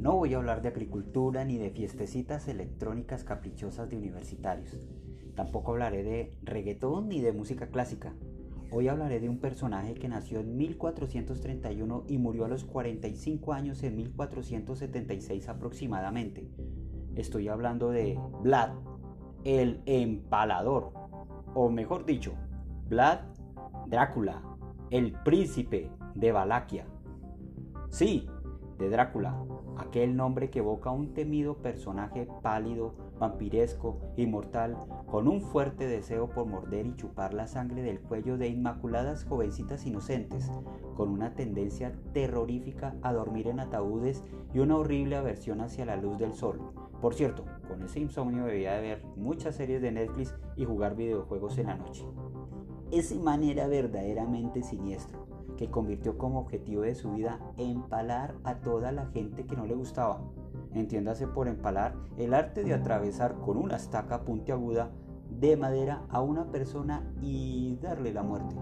No voy a hablar de agricultura ni de fiestecitas electrónicas caprichosas de universitarios. Tampoco hablaré de reggaetón ni de música clásica. Hoy hablaré de un personaje que nació en 1431 y murió a los 45 años en 1476 aproximadamente. Estoy hablando de Vlad, el empalador, o mejor dicho, Vlad Drácula, el príncipe de Valaquia. Sí, de Drácula, aquel nombre que evoca un temido personaje pálido, vampiresco, inmortal, con un fuerte deseo por morder y chupar la sangre del cuello de inmaculadas jovencitas inocentes, con una tendencia terrorífica a dormir en ataúdes y una horrible aversión hacia la luz del sol. Por cierto, con ese insomnio debía de ver muchas series de Netflix y jugar videojuegos en la noche. Ese man era verdaderamente siniestro que convirtió como objetivo de su vida empalar a toda la gente que no le gustaba. Entiéndase por empalar el arte de atravesar con una estaca puntiaguda de madera a una persona y darle la muerte.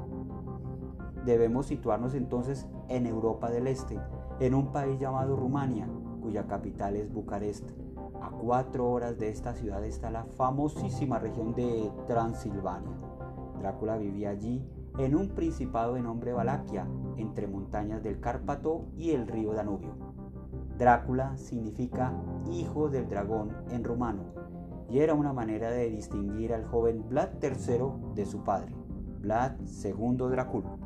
Debemos situarnos entonces en Europa del Este, en un país llamado Rumania, cuya capital es Bucarest. A cuatro horas de esta ciudad está la famosísima región de Transilvania. Drácula vivía allí en un principado de nombre Valaquia, entre montañas del Cárpato y el río Danubio. Drácula significa hijo del dragón en rumano y era una manera de distinguir al joven Vlad III de su padre, Vlad II Drácula.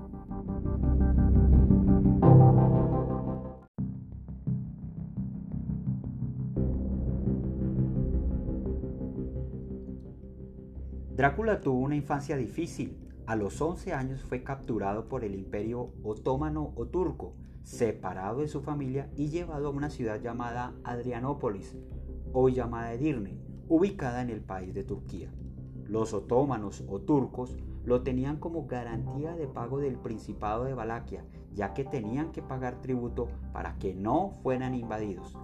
Drácula tuvo una infancia difícil a los 11 años fue capturado por el imperio otomano o turco, separado de su familia y llevado a una ciudad llamada Adrianópolis, hoy llamada Edirne, ubicada en el país de Turquía. Los otomanos o turcos lo tenían como garantía de pago del Principado de Valaquia, ya que tenían que pagar tributo para que no fueran invadidos.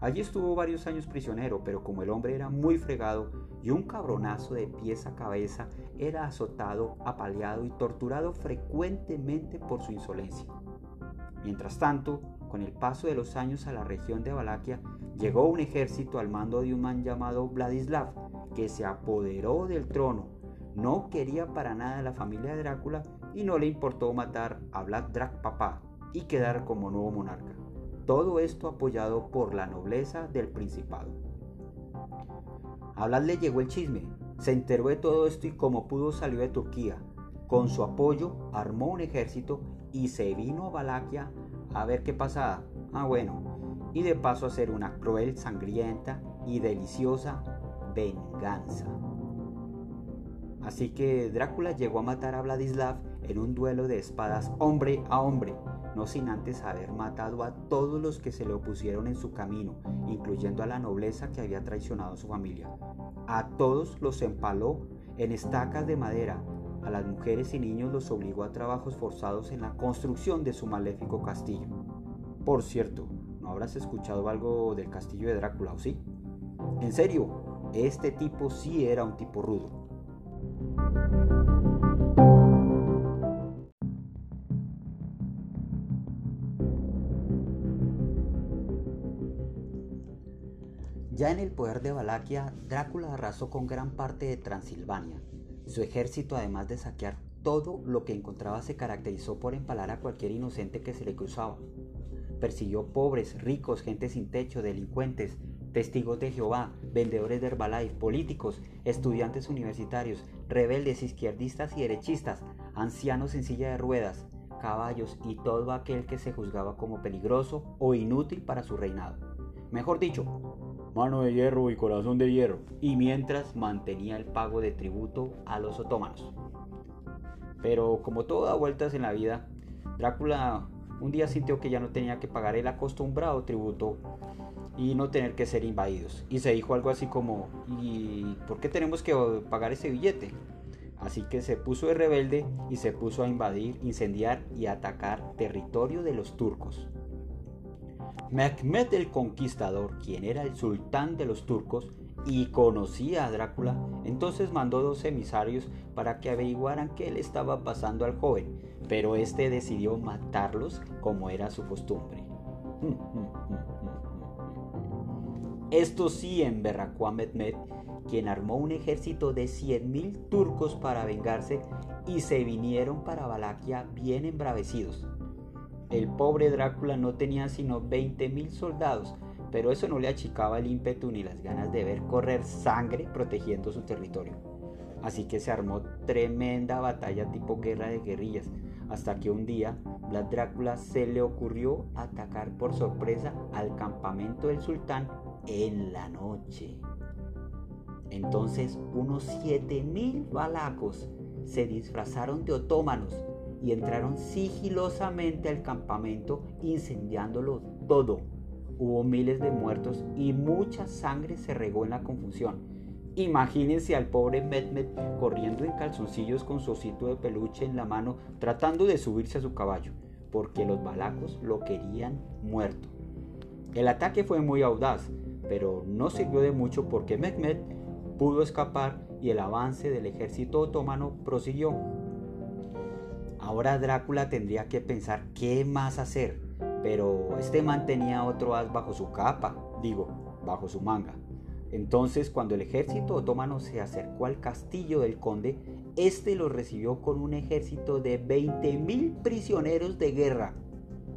Allí estuvo varios años prisionero, pero como el hombre era muy fregado y un cabronazo de pies a cabeza, era azotado, apaleado y torturado frecuentemente por su insolencia. Mientras tanto, con el paso de los años a la región de Valaquia, llegó un ejército al mando de un man llamado Vladislav, que se apoderó del trono. No quería para nada la familia de Drácula y no le importó matar a Vlad Drac Papá y quedar como nuevo monarca. Todo esto apoyado por la nobleza del principado. A Vlad le llegó el chisme, se enteró de todo esto y como pudo salió de Turquía. Con su apoyo armó un ejército y se vino a Valaquia a ver qué pasaba. Ah bueno, y de paso a hacer una cruel, sangrienta y deliciosa venganza. Así que Drácula llegó a matar a Vladislav en un duelo de espadas hombre a hombre no sin antes haber matado a todos los que se le opusieron en su camino, incluyendo a la nobleza que había traicionado a su familia. A todos los empaló en estacas de madera, a las mujeres y niños los obligó a trabajos forzados en la construcción de su maléfico castillo. Por cierto, ¿no habrás escuchado algo del castillo de Drácula o sí? En serio, este tipo sí era un tipo rudo. Ya en el poder de Valaquia, Drácula arrasó con gran parte de Transilvania. Su ejército, además de saquear todo lo que encontraba, se caracterizó por empalar a cualquier inocente que se le cruzaba. Persiguió pobres, ricos, gente sin techo, delincuentes, testigos de Jehová, vendedores de Herbalife, políticos, estudiantes universitarios, rebeldes, izquierdistas y derechistas, ancianos en silla de ruedas, caballos y todo aquel que se juzgaba como peligroso o inútil para su reinado. Mejor dicho, mano de hierro y corazón de hierro, y mientras mantenía el pago de tributo a los otomanos. Pero como todo da vueltas en la vida, Drácula un día sintió que ya no tenía que pagar el acostumbrado tributo y no tener que ser invadidos. Y se dijo algo así como, ¿y por qué tenemos que pagar ese billete? Así que se puso de rebelde y se puso a invadir, incendiar y atacar territorio de los turcos. Mehmed el Conquistador, quien era el sultán de los turcos y conocía a Drácula, entonces mandó dos emisarios para que averiguaran qué le estaba pasando al joven, pero este decidió matarlos como era su costumbre. Esto sí emberracó a Mehmed, quien armó un ejército de 100.000 turcos para vengarse y se vinieron para Valaquia bien embravecidos. El pobre Drácula no tenía sino 20.000 soldados, pero eso no le achicaba el ímpetu ni las ganas de ver correr sangre protegiendo su territorio. Así que se armó tremenda batalla tipo guerra de guerrillas, hasta que un día Vlad Drácula se le ocurrió atacar por sorpresa al campamento del sultán en la noche. Entonces unos 7000 balacos se disfrazaron de otómanos y entraron sigilosamente al campamento incendiándolo todo. Hubo miles de muertos y mucha sangre se regó en la confusión. Imagínense al pobre Mehmet corriendo en calzoncillos con su osito de peluche en la mano tratando de subirse a su caballo, porque los balacos lo querían muerto. El ataque fue muy audaz, pero no sirvió de mucho porque Mehmet pudo escapar y el avance del ejército otomano prosiguió. Ahora Drácula tendría que pensar qué más hacer, pero este mantenía otro as bajo su capa, digo, bajo su manga. Entonces, cuando el ejército otomano se acercó al castillo del conde, este lo recibió con un ejército de 20.000 prisioneros de guerra,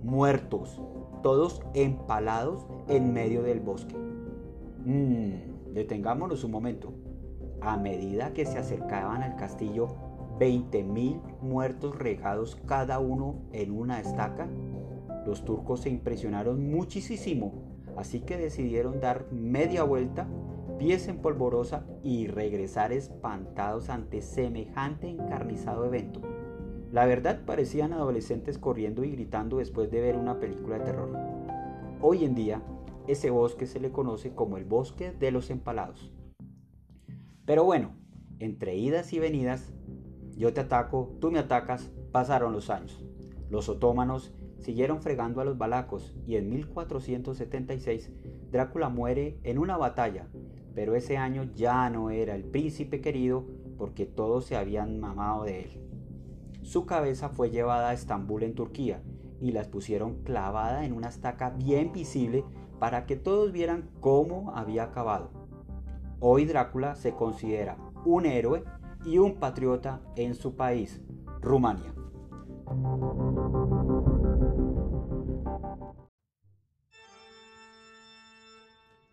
muertos, todos empalados en medio del bosque. Mmm, detengámonos un momento. A medida que se acercaban al castillo, 20.000 muertos regados cada uno en una estaca, los turcos se impresionaron muchísimo así que decidieron dar media vuelta, pies en polvorosa y regresar espantados ante semejante encarnizado evento. La verdad parecían adolescentes corriendo y gritando después de ver una película de terror. Hoy en día, ese bosque se le conoce como el bosque de los empalados. Pero bueno, entre idas y venidas, yo te ataco, tú me atacas, pasaron los años. Los otomanos siguieron fregando a los balacos y en 1476 Drácula muere en una batalla, pero ese año ya no era el príncipe querido porque todos se habían mamado de él. Su cabeza fue llevada a Estambul en Turquía y las pusieron clavada en una estaca bien visible para que todos vieran cómo había acabado. Hoy Drácula se considera un héroe y un patriota en su país, Rumania.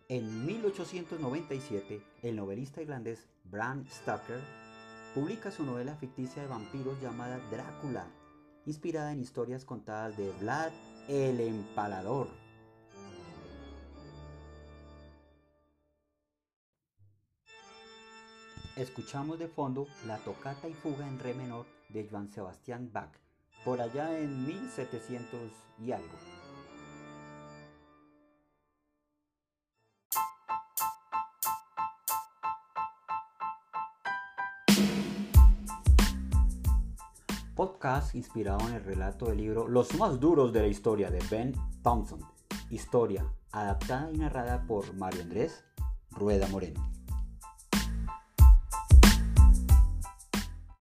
En 1897, el novelista irlandés Bram Stoker publica su novela ficticia de vampiros llamada Drácula, inspirada en historias contadas de Vlad el Empalador. Escuchamos de fondo la tocata y fuga en re menor de Johann Sebastian Bach, por allá en 1700 y algo. Podcast inspirado en el relato del libro Los más duros de la historia de Ben Thompson. Historia adaptada y narrada por Mario Andrés Rueda Moreno.